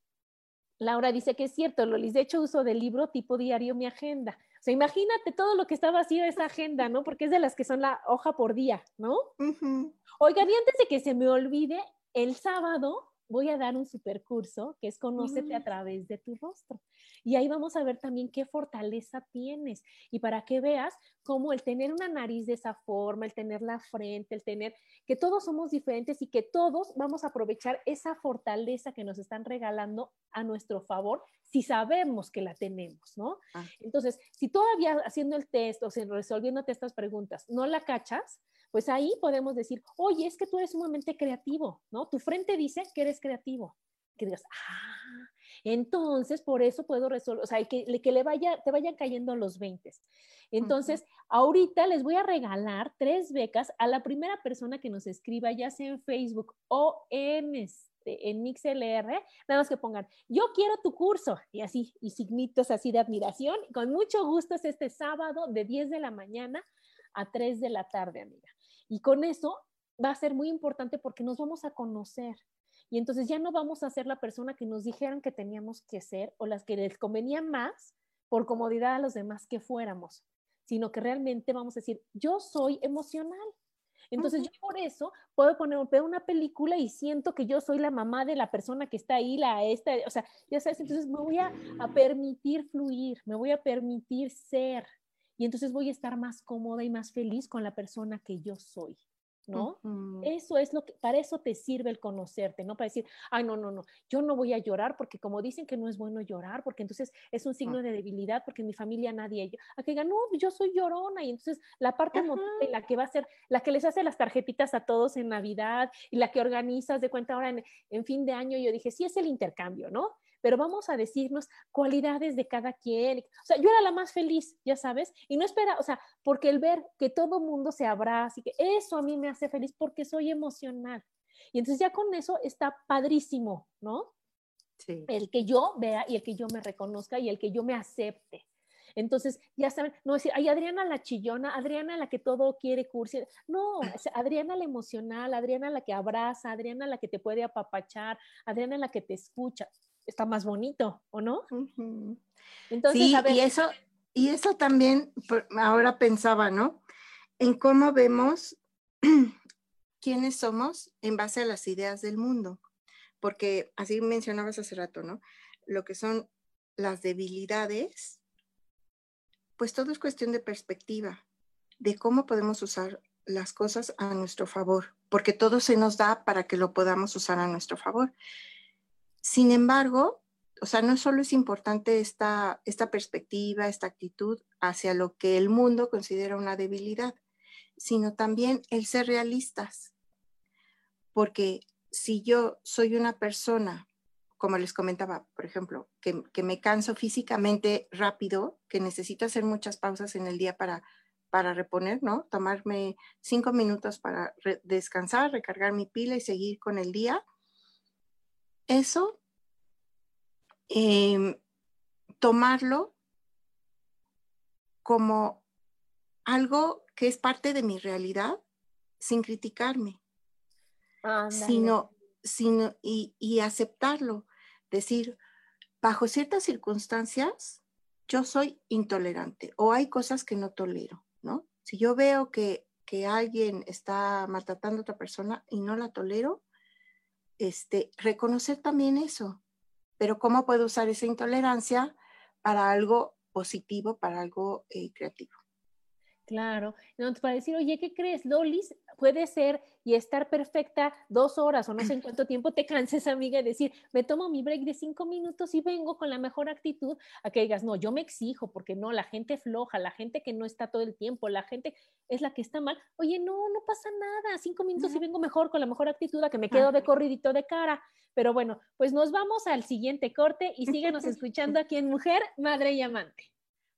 Laura dice que es cierto, Lolis, de hecho uso del libro tipo diario mi agenda. O sea, imagínate todo lo que está vacío esa agenda, ¿no? Porque es de las que son la hoja por día, ¿no? Oigan, y antes de que se me olvide, el sábado voy a dar un supercurso que es Conócete a mm. través de tu rostro. Y ahí vamos a ver también qué fortaleza tienes y para que veas cómo el tener una nariz de esa forma, el tener la frente, el tener que todos somos diferentes y que todos vamos a aprovechar esa fortaleza que nos están regalando a nuestro favor si sabemos que la tenemos, ¿no? Ah. Entonces, si todavía haciendo el test o resolviéndote estas preguntas no la cachas, pues ahí podemos decir, oye, es que tú eres sumamente creativo, ¿no? Tu frente dice que eres creativo. Que digas, ah, entonces por eso puedo resolver, o sea, que, que le vaya, te vayan cayendo los 20. Entonces, ahorita les voy a regalar tres becas a la primera persona que nos escriba, ya sea en Facebook o en, este, en MixLR, nada más que pongan, yo quiero tu curso, y así, y signitos así de admiración. Con mucho gusto es este sábado de 10 de la mañana a 3 de la tarde, amiga. Y con eso va a ser muy importante porque nos vamos a conocer. Y entonces ya no vamos a ser la persona que nos dijeron que teníamos que ser o las que les convenía más por comodidad a los demás que fuéramos, sino que realmente vamos a decir, yo soy emocional. Entonces yo por eso puedo poner una película y siento que yo soy la mamá de la persona que está ahí, la esta, o sea, ya sabes, entonces me voy a permitir fluir, me voy a permitir ser y entonces voy a estar más cómoda y más feliz con la persona que yo soy. ¿No? Eso es lo que, para eso te sirve el conocerte, ¿no? Para decir, ay, no, no, no, yo no voy a llorar porque como dicen que no es bueno llorar, porque entonces es un signo de debilidad, porque en mi familia nadie, a que digan, no, yo soy llorona, y entonces la parte de la que va a ser, la que les hace las tarjetitas a todos en Navidad y la que organizas de cuenta ahora en, en fin de año, yo dije, sí es el intercambio, ¿no? Pero vamos a decirnos cualidades de cada quien. O sea, yo era la más feliz, ya sabes, y no espera, o sea, porque el ver que todo mundo se abraza y que eso a mí me hace feliz porque soy emocional. Y entonces ya con eso está padrísimo, ¿no? Sí. El que yo vea y el que yo me reconozca y el que yo me acepte. Entonces, ya saben, no decir, ay, Adriana la chillona, Adriana la que todo quiere cursi. No, Adriana la emocional, Adriana la que abraza, Adriana la que te puede apapachar, Adriana la que te escucha está más bonito, ¿o no? Entonces, sí, y eso, y eso también, ahora pensaba, ¿no? En cómo vemos quiénes somos en base a las ideas del mundo. Porque así mencionabas hace rato, ¿no? Lo que son las debilidades, pues todo es cuestión de perspectiva, de cómo podemos usar las cosas a nuestro favor, porque todo se nos da para que lo podamos usar a nuestro favor. Sin embargo, o sea, no solo es importante esta, esta perspectiva, esta actitud hacia lo que el mundo considera una debilidad, sino también el ser realistas. Porque si yo soy una persona, como les comentaba, por ejemplo, que, que me canso físicamente rápido, que necesito hacer muchas pausas en el día para, para reponer, ¿no? Tomarme cinco minutos para descansar, recargar mi pila y seguir con el día eso, em, tomarlo como algo que es parte de mi realidad sin criticarme, sino, sino y, y aceptarlo, decir, bajo ciertas circunstancias, yo soy intolerante o hay cosas que no tolero, ¿no? Si yo veo que, que alguien está maltratando a otra persona y no la tolero, este, reconocer también eso, pero cómo puedo usar esa intolerancia para algo positivo, para algo eh, creativo. Claro, entonces para decir, oye, ¿qué crees? Lolis puede ser y estar perfecta dos horas o no sé en cuánto tiempo te canses, amiga, y decir, me tomo mi break de cinco minutos y vengo con la mejor actitud a que digas, no, yo me exijo porque no, la gente floja, la gente que no está todo el tiempo, la gente es la que está mal. Oye, no, no pasa nada, cinco minutos y vengo mejor con la mejor actitud a que me quedo de corridito de cara. Pero bueno, pues nos vamos al siguiente corte y síganos escuchando aquí en Mujer, Madre y Amante.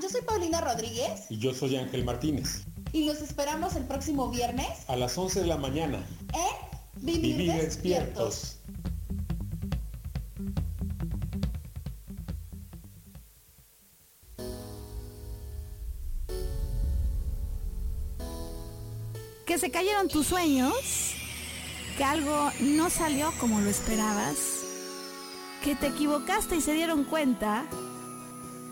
Yo soy Paulina Rodríguez. Y yo soy Ángel Martínez. Y los esperamos el próximo viernes. A las 11 de la mañana. En Vivir, despiertos. Que se cayeron tus sueños, que algo no salió como lo esperabas, que te equivocaste y se dieron cuenta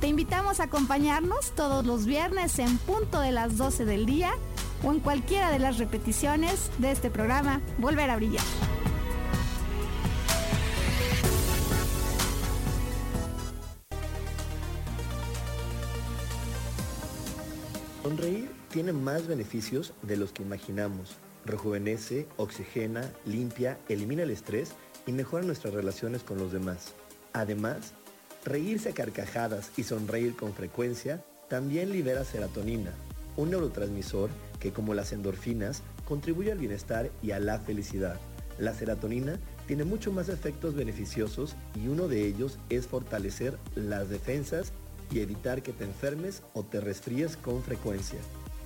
Te invitamos a acompañarnos todos los viernes en punto de las 12 del día o en cualquiera de las repeticiones de este programa Volver a Brillar. Sonreír tiene más beneficios de los que imaginamos. Rejuvenece, oxigena, limpia, elimina el estrés y mejora nuestras relaciones con los demás. Además, Reírse a carcajadas y sonreír con frecuencia también libera serotonina, un neurotransmisor que como las endorfinas contribuye al bienestar y a la felicidad. La serotonina tiene mucho más efectos beneficiosos y uno de ellos es fortalecer las defensas y evitar que te enfermes o te resfríes con frecuencia.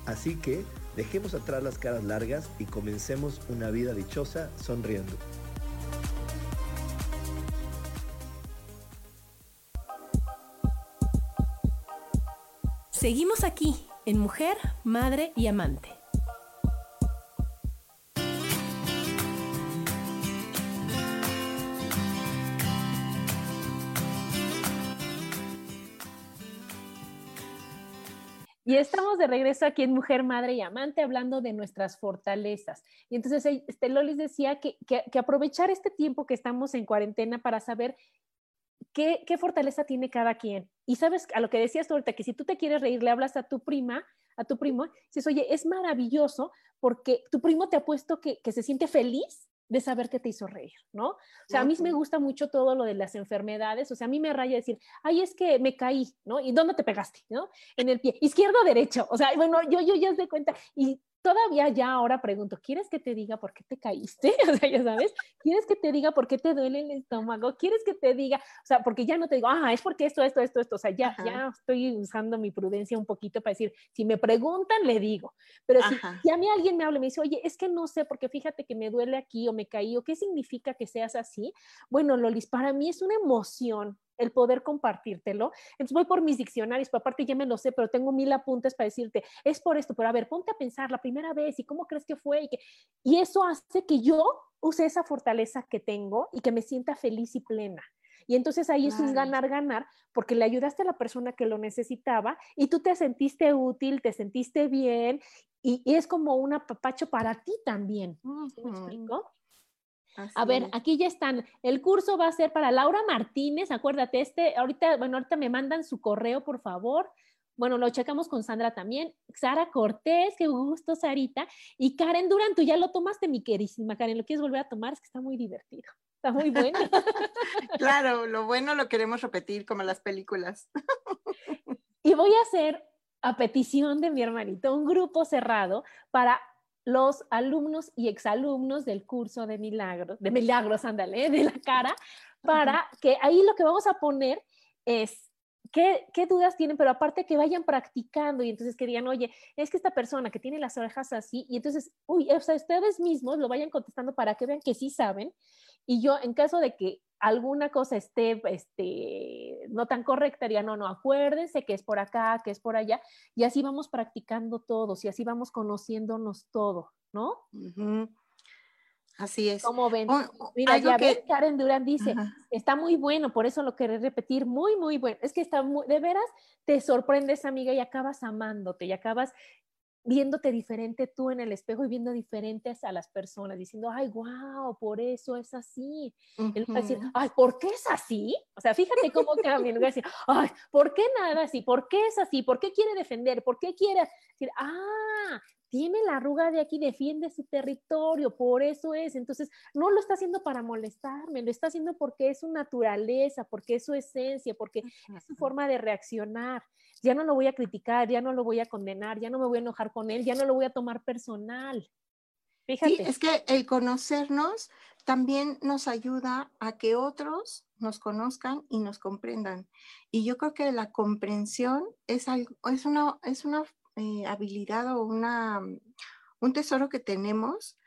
Así que dejemos atrás las caras largas y comencemos una vida dichosa sonriendo. Seguimos aquí en Mujer, Madre y Amante. Y estamos de regreso aquí en Mujer, Madre y Amante hablando de nuestras fortalezas. Y entonces este Lolis decía que, que aprovechar este tiempo que estamos en cuarentena para saber ¿Qué, fortaleza tiene cada quien. Y sabes, a lo que decías tú ahorita, que si tú te quieres reír, le hablas a tu prima, a tu primo, dices, oye, es maravilloso porque tu primo te ha puesto que, que se siente feliz de saber que te hizo reír, ¿no? O sea, a mí me gusta mucho todo lo de las enfermedades, o sea, a mí me raya decir, ay, es que me caí, ¿no? ¿Y dónde te pegaste, ¿no? En el pie, izquierdo o derecho, o sea, bueno, yo, yo ya de cuenta, y todavía ya ahora pregunto, ¿quieres que te diga por qué te caíste? O sea, ya sabes, ¿quieres que te diga por qué te duele el estómago? ¿Quieres que te diga, o sea, porque ya no te digo, ah, es porque esto, esto, esto, esto, o sea, ya, ya estoy usando mi prudencia un poquito para decir, si me preguntan, le digo, pero si, si, a mí alguien me habla y me dice, oye, es que no sé, porque fíjate que me duele aquí o me caí, o qué significa que seas así, bueno, Lolis, para mí es una emoción el poder compartírtelo. Entonces voy por mis diccionarios, pero aparte ya me lo sé, pero tengo mil apuntes para decirte, es por esto, pero a ver, ponte a pensar la primera vez y cómo crees que fue. Y, que, y eso hace que yo use esa fortaleza que tengo y que me sienta feliz y plena. Y entonces ahí es un ganar-ganar porque le ayudaste a la persona que lo necesitaba y tú te sentiste útil, te sentiste bien y, es como un apapacho para ti también. ¿Me explico? A ver, aquí ya están. El curso va a ser para Laura Martínez, acuérdate, este, ahorita, bueno, ahorita me mandan su correo, por favor. Bueno, lo checamos con Sandra también. Sara Cortés, qué gusto, Sarita. Y Karen Durán, tú ya lo tomaste, mi queridísima Karen. ¿Lo quieres volver a tomar? Es que está muy divertido. Está muy bueno. claro, lo bueno lo queremos repetir como las películas. y voy a hacer, a petición de mi hermanito, un grupo cerrado para los alumnos y exalumnos del curso de milagros, de milagros, ándale, de la cara, para que ahí lo que vamos a poner es ¿Qué, ¿qué, dudas tienen? Pero aparte que vayan practicando y entonces que digan, oye, es que esta persona que tiene las orejas así, y entonces, uy, o sea, ustedes mismos lo vayan contestando para que vean que sí saben. Y yo, en caso de que alguna cosa esté este, no tan correcta, diría, no, no, acuérdense que es por acá, que es por allá, y así vamos practicando todos y así vamos conociéndonos todo, ¿no? Así es. ¿Cómo ven? Mira, ya que... Karen Durán dice, está muy bueno, por eso lo querés repetir, muy, muy bueno. Es que está muy, de veras, te sorprendes, amiga, y acabas amándote, y acabas viéndote diferente tú en el espejo y viendo diferentes a las personas, diciendo, ay, wow, por eso es así. Él va a decir, ay, ¿por qué es así? O sea, fíjate cómo cambia. En lugar de decir, ay, ¿por qué nada así? ¿Por qué es así? ¿Por qué quiere defender? ¿Por qué quiere decir, ah, tiene la arruga de aquí, defiende su territorio, por eso es. Entonces, no lo está haciendo para molestarme, lo está haciendo porque es su naturaleza, porque es su esencia, porque es su forma de reaccionar. Ya no lo voy a criticar, ya no lo voy a condenar, ya no me voy a enojar con él, ya no lo voy a tomar personal. Fíjate. Sí, es que el conocernos también nos ayuda a que otros nos conozcan y nos comprendan. Y yo creo que la comprensión es, algo, es, una, es una eh, habilidad o una, un tesoro que tenemos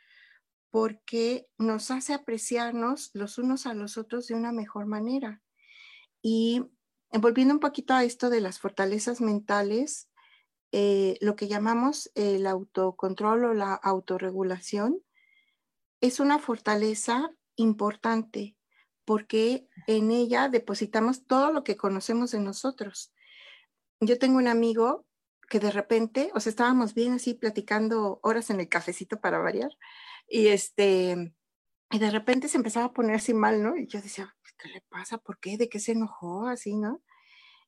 porque nos hace apreciarnos los unos a los otros de una mejor manera. Y volviendo un poquito a esto de las fortalezas mentales, eh, lo que llamamos el autocontrol o la autorregulación es una fortaleza importante porque en ella depositamos todo lo que conocemos de nosotros. Yo tengo un amigo que de repente, o sea, estábamos bien así platicando horas en el cafecito para variar, y este, y de repente se empezaba a poner así mal, ¿no? Y yo decía, ¿qué le pasa? ¿Por qué? ¿De qué se enojó así, no?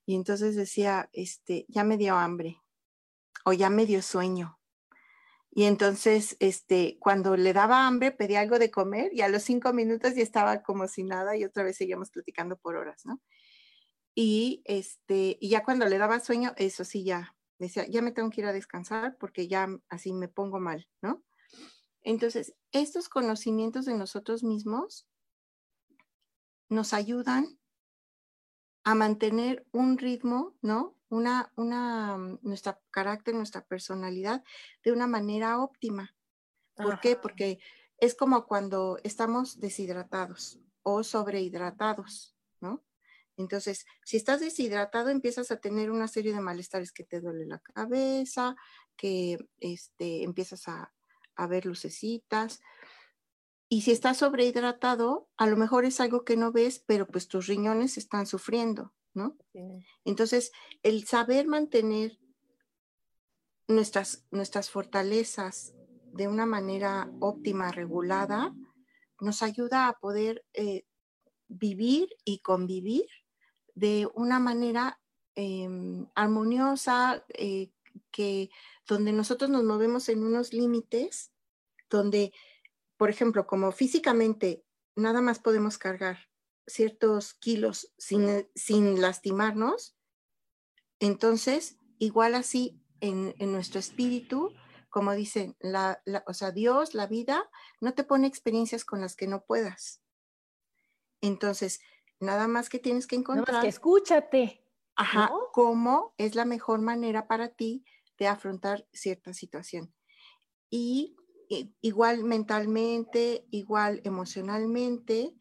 Y entonces decía, este, ya me dio hambre, o ya me dio sueño. Y entonces, este, cuando le daba hambre, pedía algo de comer y a los cinco minutos ya estaba como si nada y otra vez seguíamos platicando por horas, ¿no? Y, este, y ya cuando le daba sueño, eso sí, ya decía, ya me tengo que ir a descansar porque ya así me pongo mal, ¿no? Entonces, estos conocimientos de nosotros mismos nos ayudan a mantener un ritmo, ¿no? Una, una, mm, nuestra carácter, nuestra personalidad de una manera óptima. ¿Por qué? Porque es como cuando estamos deshidratados o sobrehidratados, ¿no? Entonces, si estás deshidratado, empiezas a tener una serie de malestares que te duele la cabeza, que este, empiezas a, ver lucecitas. Y si estás sobrehidratado, a lo mejor es algo que no ves, pero pues tus riñones están sufriendo, ¿no? Entonces, el saber mantener nuestras, nuestras fortalezas de una manera óptima, regulada, nos ayuda a poder eh, vivir y convivir de una manera em, armoniosa, eh, que donde nosotros nos movemos en unos límites, donde, por ejemplo, como físicamente nada más podemos cargar ciertos kilos sin, sin lastimarnos, entonces, igual así en, nuestro espíritu, como dicen, la, o sea, Dios, la vida, no te pone experiencias con las que no puedas. Entonces, Nada más que tienes que encontrar. que escúchate. Ajá, cómo es la mejor manera para ti de afrontar cierta situación. Y, igual mentalmente, igual emocionalmente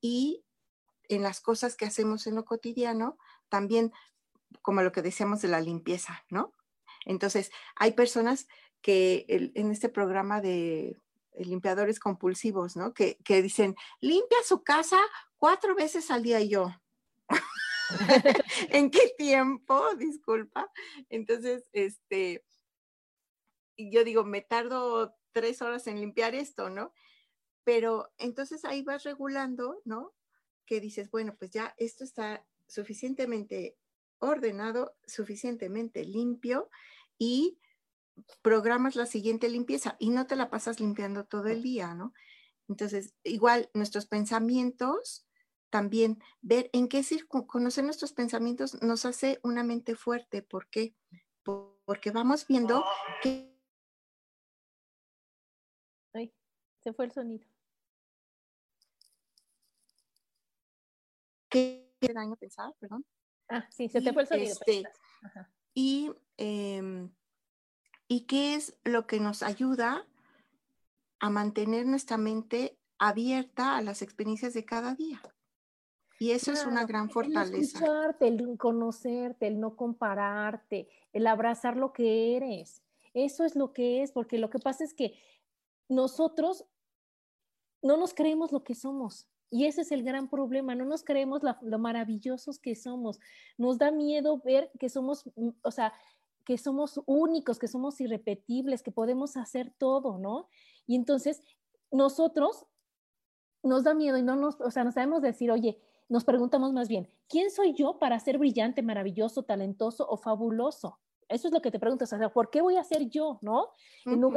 y en las cosas que hacemos en lo cotidiano, también como lo que decíamos de la limpieza, ¿no? Entonces, hay personas que en este programa de limpiadores compulsivos, ¿no? Que, que dicen, limpia su casa cuatro veces al día yo. ¿En qué tiempo? Disculpa. Entonces, este, yo digo, me tardo tres horas en limpiar esto, ¿no? Pero entonces ahí vas regulando, ¿no? Que dices, bueno, pues ya esto está suficientemente ordenado, suficientemente limpio y programas la siguiente limpieza y no te la pasas limpiando todo el día, ¿no? Entonces, igual nuestros pensamientos, también ver en qué conocer nuestros pensamientos nos hace una mente fuerte. ¿Por qué? Porque vamos viendo que... Ay, se fue el sonido. ¿Qué daño pensar? Perdón. Ah, sí, se te fue el sonido. Este, y, em, y qué es lo que nos ayuda a mantener nuestra mente abierta a las experiencias de cada día. Y eso es una gran fortaleza. El escucharte, el conocerte, el no compararte, el abrazar lo que eres. Eso es lo que es, porque lo que pasa es que nosotros no nos creemos lo que somos. Y ese es el gran problema, no nos creemos lo maravillosos que somos. Nos da miedo ver que somos, mm, o sea, que somos únicos, que somos irrepetibles, que podemos hacer todo, ¿no? Y entonces nosotros nos da miedo y no nos, o sea, no sabemos decir, oye, nos preguntamos más bien, ¿quién soy yo para ser brillante, maravilloso, talentoso o fabuloso? Eso es lo que te preguntas, o sea, ¿por qué voy a ser yo, no?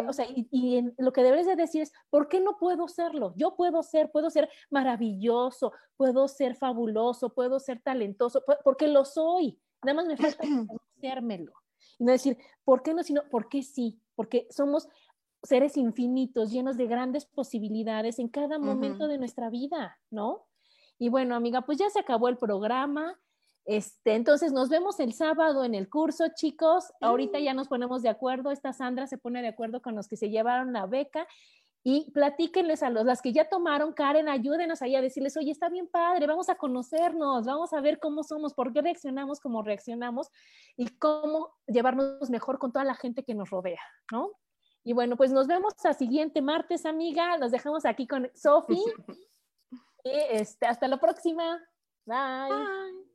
o sea, y, lo que debes de decir es, ¿por qué no puedo serlo? Yo puedo ser, puedo ser maravilloso, puedo ser fabuloso, puedo ser talentoso, porque lo soy. Nada más me falta conocérmelo. Y no decir, ¿por qué no? Sino, ¿por qué sí? Porque somos seres infinitos, llenos de grandes posibilidades en cada momento de nuestra vida, ¿no? Y bueno, amiga, pues ya se acabó el programa. Este, entonces nos vemos el sábado en el curso, chicos. Ahorita ya nos ponemos de acuerdo. Esta Sandra se pone de acuerdo con los que se llevaron la beca y platíquenles a los, las que ya tomaron, Karen, ayúdenos ahí a decirles, oye, está bien padre, vamos a conocernos, vamos a ver cómo somos, por qué reaccionamos como reaccionamos y cómo llevarnos mejor con toda la gente que nos rodea, ¿no? Y bueno, pues nos vemos el siguiente martes, amiga. Los dejamos aquí con Sofi. y este, hasta la próxima. Bye.